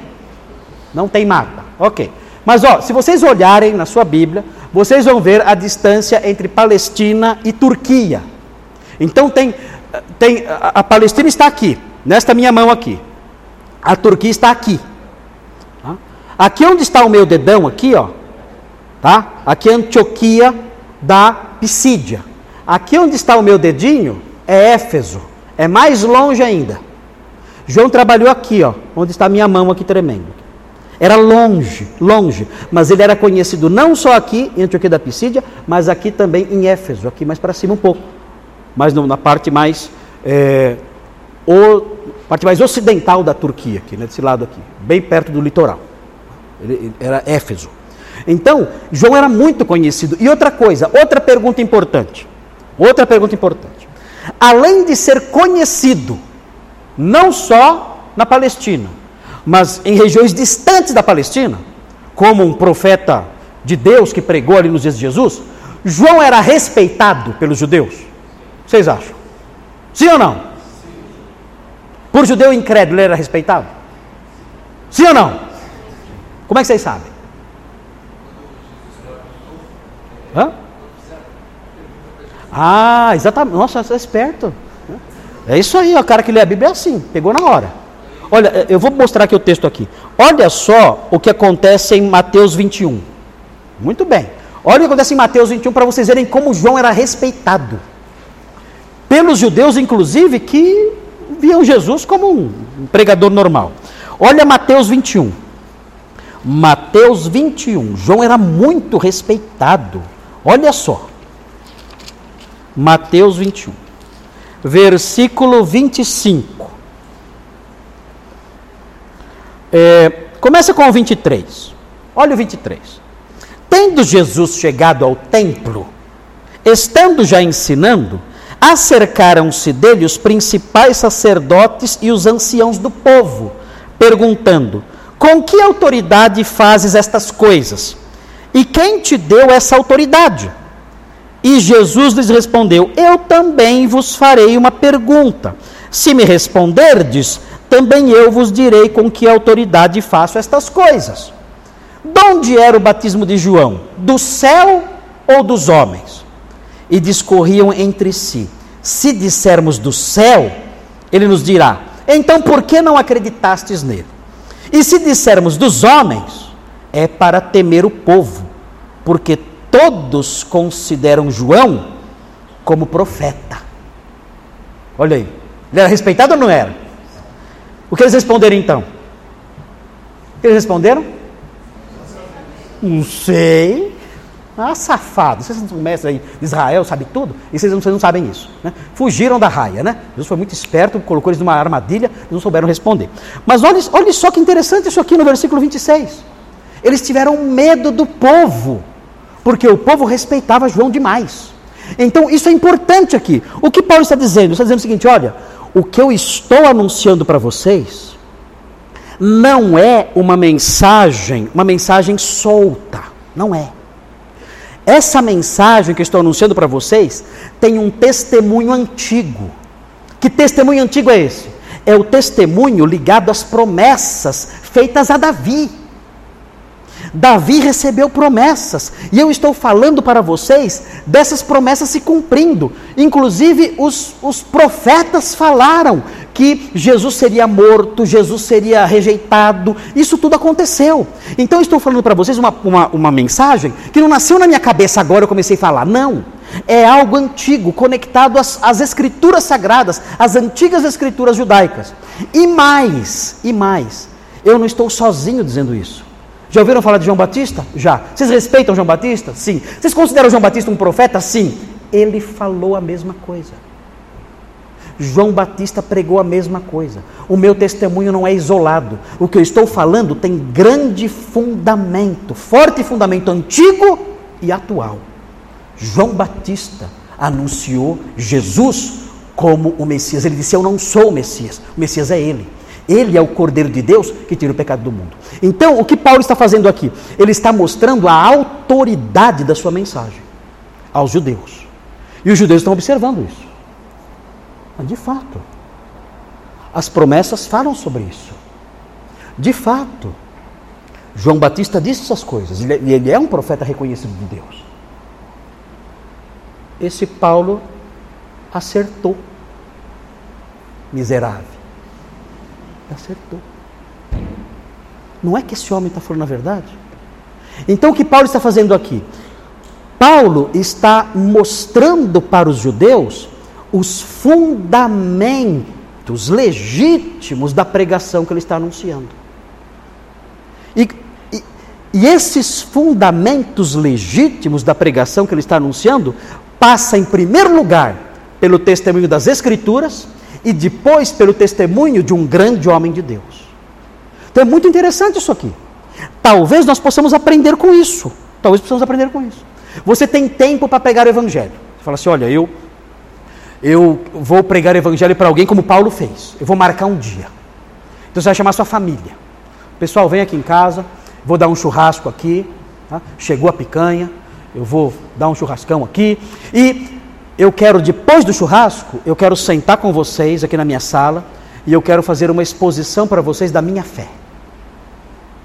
Não tem mapa. Ok. Mas ó, se vocês olharem na sua Bíblia, vocês vão ver a distância entre Palestina e Turquia. Então tem, tem a, a Palestina está aqui, nesta minha mão aqui. A Turquia está aqui. Aqui onde está o meu dedão aqui, ó, tá? Aqui é Antioquia da Pisídia. Aqui onde está o meu dedinho é Éfeso. É mais longe ainda. João trabalhou aqui, ó, onde está minha mão aqui tremendo. Era longe, longe, mas ele era conhecido não só aqui em Antioquia da Pisídia, mas aqui também em Éfeso, aqui mais para cima um pouco, mas na parte mais é, o, parte mais ocidental da Turquia, aqui, né, desse lado aqui, bem perto do litoral. Ele, era Éfeso. Então, João era muito conhecido. E outra coisa, outra pergunta importante. Outra pergunta importante. Além de ser conhecido, não só na Palestina, mas em regiões distantes da Palestina, como um profeta de Deus que pregou ali nos dias de Jesus, João era respeitado pelos judeus. Vocês acham? Sim ou não? Por judeu incrédulo ele era respeitado? Sim ou não? Como é que vocês sabem? Hã? Ah, exatamente. Nossa, você é esperto. É isso aí, o cara que lê a Bíblia é assim, pegou na hora. Olha, eh, eu vou mostrar aqui o texto aqui. Olha só o que acontece em Mateus 21. Muito bem. Olha o que acontece em Mateus 21 para vocês verem como João era respeitado. Pelos judeus, inclusive, que viam Jesus como um pregador normal. Olha Mateus 21. Mateus 21. João era muito respeitado. Olha só. Mateus 21. Versículo 25. É, começa com o 23. Olha o 23. Tendo Jesus chegado ao templo, estando já ensinando, acercaram-se dele os principais sacerdotes e os anciãos do povo, perguntando: Com que autoridade fazes estas coisas? E quem te deu essa autoridade? E Jesus lhes respondeu: Eu também vos farei uma pergunta. Se me responderdes, também eu vos direi com que autoridade faço estas coisas. De onde era o batismo de João? Do céu ou dos homens? E discorriam entre si. Se dissermos do céu, ele nos dirá: então por que não acreditastes nele? E se dissermos dos homens, é para temer o povo, porque todos consideram João como profeta. Olha aí, ele era respeitado ou não era? O que eles responderam então? O que eles responderam? Não sei. Ah, safado. Vocês são mestres aí de Israel, sabem tudo? E vocês não, vocês não sabem isso. Né? Fugiram da raia, né? Jesus foi muito esperto, colocou eles numa armadilha, eles não souberam responder. Mas olha, olha só que interessante isso aqui no versículo 26. Eles tiveram medo do povo, porque o povo respeitava João demais. Então, isso é importante aqui. O que Paulo está dizendo? Ele está dizendo o seguinte: olha, o que eu estou anunciando para vocês não é uma mensagem, uma mensagem solta, não é. Essa mensagem que estou anunciando para vocês tem um testemunho antigo. Que testemunho antigo é esse? É o testemunho ligado às promessas feitas a Davi. Davi recebeu promessas, e eu estou falando para vocês dessas promessas se cumprindo. Inclusive, os, os profetas falaram que Jesus seria morto, Jesus seria rejeitado, isso tudo aconteceu. Então, estou falando para vocês uma, uma, uma mensagem que não nasceu na minha cabeça agora, eu comecei a falar, não. É algo antigo, conectado às, às escrituras sagradas, às antigas escrituras judaicas. E mais, e mais, eu não estou sozinho dizendo isso. Já ouviram falar de João Batista? Já. Vocês respeitam João Batista? Sim. Vocês consideram João Batista um profeta? Sim. Ele falou a mesma coisa. João Batista pregou a mesma coisa. O meu testemunho não é isolado. O que eu estou falando tem grande fundamento, forte fundamento antigo e atual. João Batista anunciou Jesus como o Messias. Ele disse: Eu não sou o Messias, o Messias é ele. Ele é o Cordeiro de Deus que tira o pecado do mundo. Então, o que Paulo está fazendo aqui? Ele está mostrando a autoridade da sua mensagem. aos judeus. E os judeus estão observando isso. Mas de fato, as promessas falam sobre isso. De fato, João Batista disse essas coisas, e ele é um profeta reconhecido de Deus. Esse Paulo acertou. Miserável. Acertou. Não é que esse homem está falando a verdade? Então o que Paulo está fazendo aqui? Paulo está mostrando para os judeus os fundamentos legítimos da pregação que ele está anunciando. E, e, e esses fundamentos legítimos da pregação que ele está anunciando passa em primeiro lugar pelo testemunho das Escrituras e depois pelo testemunho de um grande homem de Deus. Então é muito interessante isso aqui. Talvez nós possamos aprender com isso. Talvez possamos aprender com isso. Você tem tempo para pregar o evangelho. Você fala assim: olha, eu eu vou pregar o evangelho para alguém como Paulo fez. Eu vou marcar um dia. Então você vai chamar sua família. Pessoal, vem aqui em casa, vou dar um churrasco aqui. Tá? Chegou a picanha, eu vou dar um churrascão aqui. E eu quero, depois do churrasco, eu quero sentar com vocês aqui na minha sala e eu quero fazer uma exposição para vocês da minha fé.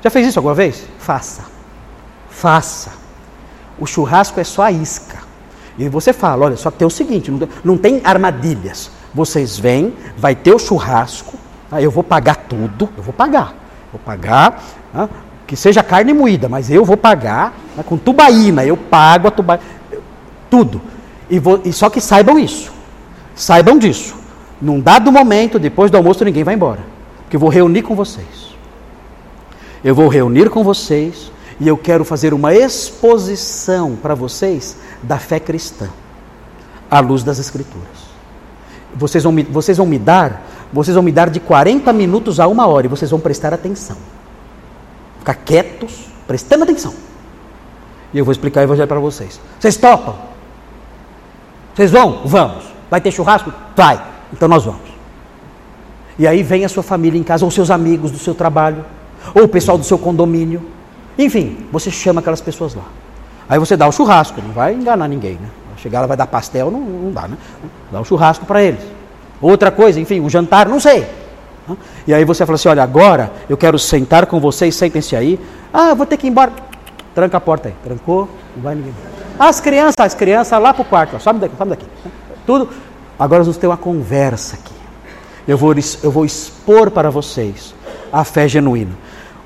Já fez isso alguma vez? Faça. Faça. O churrasco é só a isca. E você fala, olha, só que tem o seguinte, não tem armadilhas. Vocês vêm, vai ter o churrasco, tá? eu vou pagar tudo, eu vou pagar. Vou pagar, tá? que seja carne moída, mas eu vou pagar tá? com tubaína, eu pago a tubaína, tudo. E, e só que saibam isso, saibam disso. Num dado momento, depois do almoço, ninguém vai embora. Porque eu vou reunir com vocês. Eu vou reunir com vocês e eu quero fazer uma exposição para vocês da fé cristã, à luz das Escrituras. Vocês vão, me, vocês vão me dar, vocês vão me dar de 40 minutos a uma hora e vocês vão prestar atenção. Ficar quietos, prestando atenção. E eu vou explicar o evangelho para vocês. Vocês topam? Vocês vão? Vamos. Vai ter churrasco? Vai. Então nós vamos. E aí vem a sua família em casa, ou seus amigos do seu trabalho, ou o pessoal do seu condomínio. Enfim, você chama aquelas pessoas lá. Aí você dá o churrasco, não vai enganar ninguém, né? Chegar ela vai dar pastel, não, não dá, né? Dá o churrasco para eles. Outra coisa, enfim, o jantar, não sei. E aí você fala assim: olha, agora eu quero sentar com vocês, sentem-se aí. Ah, vou ter que ir embora. Tranca a porta aí. Trancou, não vai ninguém. As crianças, as crianças lá para o quarto, sobe daqui, sobe daqui. Tudo. Agora nós vamos ter uma conversa aqui. Eu vou, eu vou expor para vocês a fé genuína.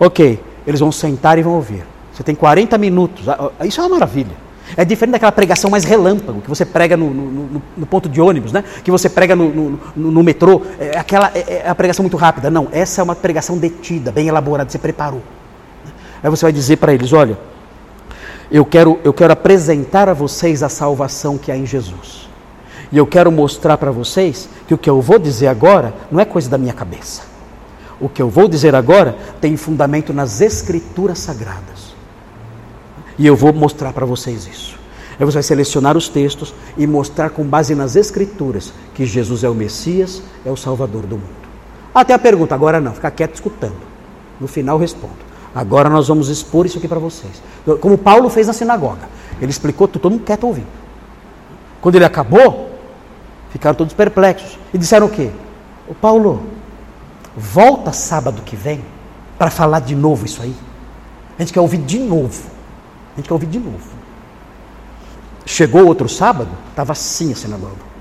Ok, eles vão sentar e vão ouvir. Você tem 40 minutos. Ah, isso é uma maravilha. É diferente daquela pregação mais relâmpago, que você prega no, no, no, no ponto de ônibus, né? que você prega no, metrô. É, aquela, é, é a pregação muito rápida. Não, essa é uma pregação detida, bem elaborada, você preparou. Aí você vai dizer para eles: olha, eu quero, eu quero apresentar a vocês a salvação que há em Jesus. E eu quero mostrar para vocês que o que eu vou dizer agora não é coisa da minha cabeça. O que eu vou dizer agora tem fundamento nas Escrituras Sagradas. E eu vou mostrar para vocês isso. Aí você vai selecionar os textos e mostrar com base nas Escrituras que Jesus é o Messias, é o Salvador do mundo. Até a pergunta, agora não, fica quieto escutando. No final respondo. Agora nós vamos expor isso aqui para vocês. Como Paulo fez na sinagoga. Ele explicou, todo mundo quieto ouvindo. Quando ele acabou, ficaram todos perplexos. E disseram o quê? O Paulo, volta sábado que vem para falar de novo isso aí. A gente quer ouvir de novo. A gente quer ouvir de novo. Chegou outro sábado, estava assim a sinagoga.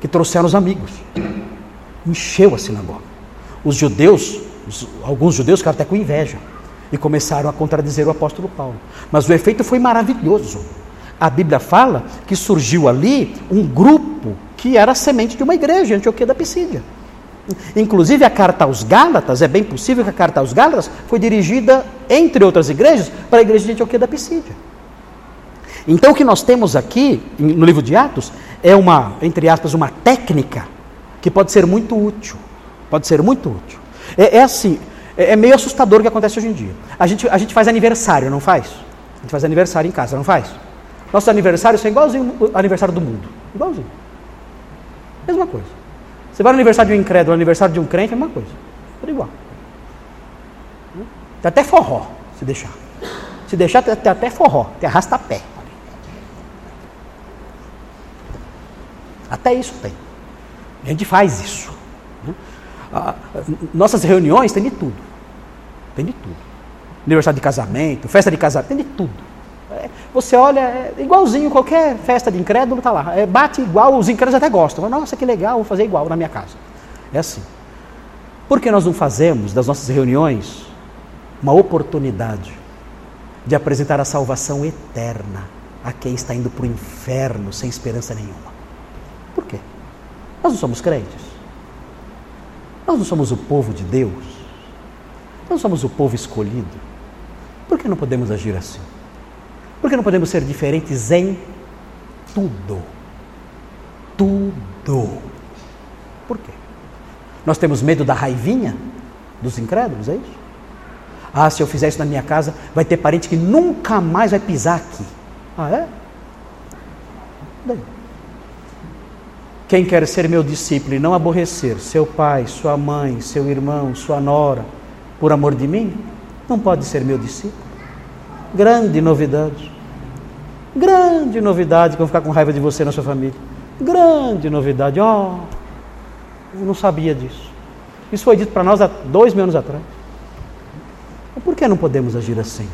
Que trouxeram os amigos. Encheu a sinagoga. Os judeus, os, alguns judeus ficaram até com inveja. E começaram a contradizer o apóstolo Paulo. Mas o efeito foi maravilhoso. A Bíblia fala que surgiu ali um grupo que era semente de uma igreja, Antioquia da Pisídia. Inclusive a carta aos Gálatas, é bem possível que a carta aos Gálatas foi dirigida, entre outras igrejas, para a igreja de Antioquia da Pisídia. Então o que nós temos aqui no livro de Atos é uma, entre aspas, uma técnica que pode ser muito útil. Pode ser muito útil. É, é assim, é, é, meio assustador o que acontece hoje em dia. A gente, a gente faz aniversário, não faz? A gente faz aniversário em casa, não faz? Nossos aniversários são igualzinho ao aniversário do mundo. Igualzinho. Mesma coisa. Você vai no aniversário de um incrédulo, no aniversário de um crente, é a mesma coisa. Tudo igual. Tem até forró, se deixar. Se deixar, tem até forró, tem arrasta-pé. Até isso tem. A gente faz isso. Nossas reuniões tem de tudo. Tem de tudo. Aniversário de casamento, festa de casamento, tem de tudo. É, você olha, é igualzinho qualquer festa de incrédulo, está lá. É, bate igual, os incrédulos até gostam. Nossa, que legal, vou fazer igual na minha casa. É assim. Por que nós não fazemos das nossas reuniões uma oportunidade de apresentar a salvação eterna a quem está indo para o inferno sem esperança nenhuma? Por quê? Nós não somos crentes. Nós não somos o povo de Deus. Nós somos o povo escolhido. Por que não podemos agir assim? Por que não podemos ser diferentes em tudo? Tudo. Por quê? Nós temos medo da raivinha dos incrédulos, é isso? Ah, se eu fizer isso na minha casa, vai ter parente que nunca mais vai pisar aqui. Ah, é? Daí. Quem quer ser meu discípulo e não aborrecer seu pai, sua mãe, seu irmão, sua nora, por amor de mim, não pode ser meu discípulo. Grande novidade. Grande novidade que vão ficar com raiva de você na sua família. Grande novidade. Oh, eu não sabia disso. Isso foi dito para nós há dois mil anos atrás. Por que não podemos agir assim?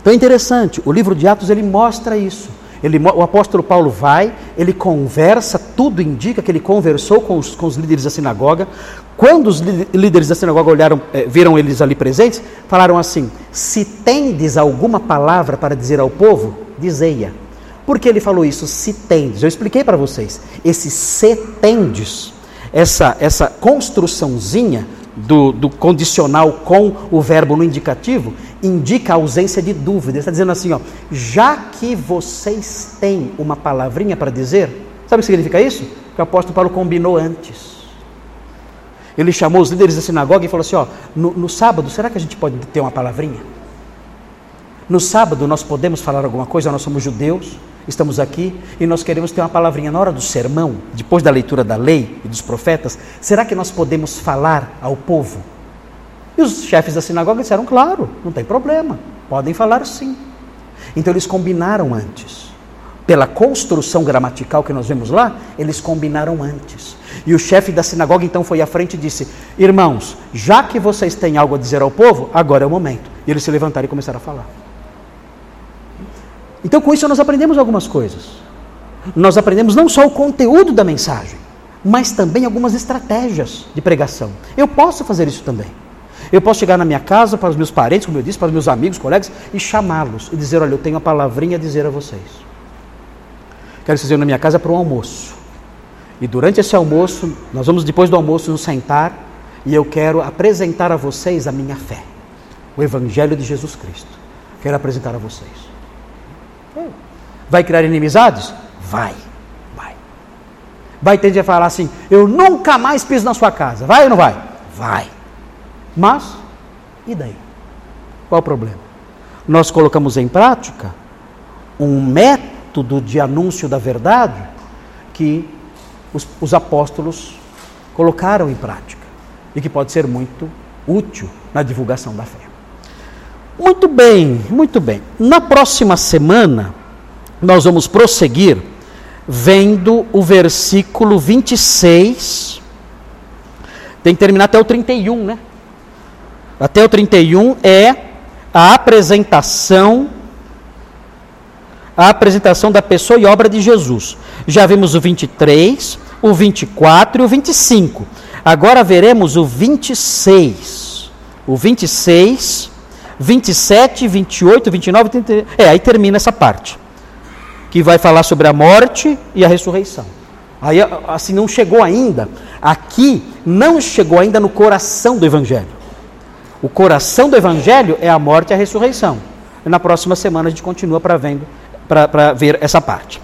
Então é interessante, o livro de Atos ele mostra isso. Ele, o apóstolo Paulo vai, ele conversa, tudo indica que ele conversou com os, com os líderes da sinagoga. Quando os líderes da sinagoga olharam, eh, viram eles ali presentes, falaram assim: Se tendes alguma palavra para dizer ao povo, dizei-a. Por que ele falou isso? Se tendes. Eu expliquei para vocês. Esse se tendes, essa, essa construçãozinha do, do condicional com o verbo no indicativo, indica a ausência de dúvida. Ele está dizendo assim: ó, já que vocês têm uma palavrinha para dizer, sabe o que significa isso? Que o apóstolo Paulo combinou antes. Ele chamou os líderes da sinagoga e falou assim: ó, no, no sábado, será que a gente pode ter uma palavrinha? No sábado nós podemos falar alguma coisa, nós somos judeus, estamos aqui e nós queremos ter uma palavrinha na hora do sermão, depois da leitura da lei e dos profetas. Será que nós podemos falar ao povo? E os chefes da sinagoga disseram: claro, não tem problema, podem falar sim. Então eles combinaram antes. Pela construção gramatical que nós vemos lá, eles combinaram antes. E o chefe da sinagoga então foi à frente e disse: Irmãos, já que vocês têm algo a dizer ao povo, agora é o momento. E eles se levantaram e começaram a falar. Então, com isso, nós aprendemos algumas coisas. Nós aprendemos não só o conteúdo da mensagem, mas também algumas estratégias de pregação. Eu posso fazer isso também. Eu posso chegar na minha casa, para os meus parentes, como eu disse, para os meus amigos, colegas, e chamá-los e dizer: Olha, eu tenho uma palavrinha a dizer a vocês. Quero que vocês na minha casa para um almoço. E durante esse almoço, nós vamos depois do almoço nos sentar e eu quero apresentar a vocês a minha fé, o Evangelho de Jesus Cristo. Quero apresentar a vocês. Vai criar inimizades? Vai, vai. Vai ter de falar assim: eu nunca mais piso na sua casa. Vai ou não vai? Vai. Mas, e daí? Qual o problema? Nós colocamos em prática um método de anúncio da verdade que os, os apóstolos colocaram em prática e que pode ser muito útil na divulgação da fé. Muito bem, muito bem. Na próxima semana, nós vamos prosseguir vendo o versículo 26. Tem que terminar até o 31, né? Até o 31 é a apresentação a apresentação da pessoa e obra de Jesus. Já vimos o 23, o 24 e o 25. Agora veremos o 26. O 26 27, 28, 29, 30. É, aí termina essa parte. Que vai falar sobre a morte e a ressurreição. Aí, assim, não chegou ainda. Aqui, não chegou ainda no coração do Evangelho. O coração do Evangelho é a morte e a ressurreição. Na próxima semana a gente continua para ver essa parte.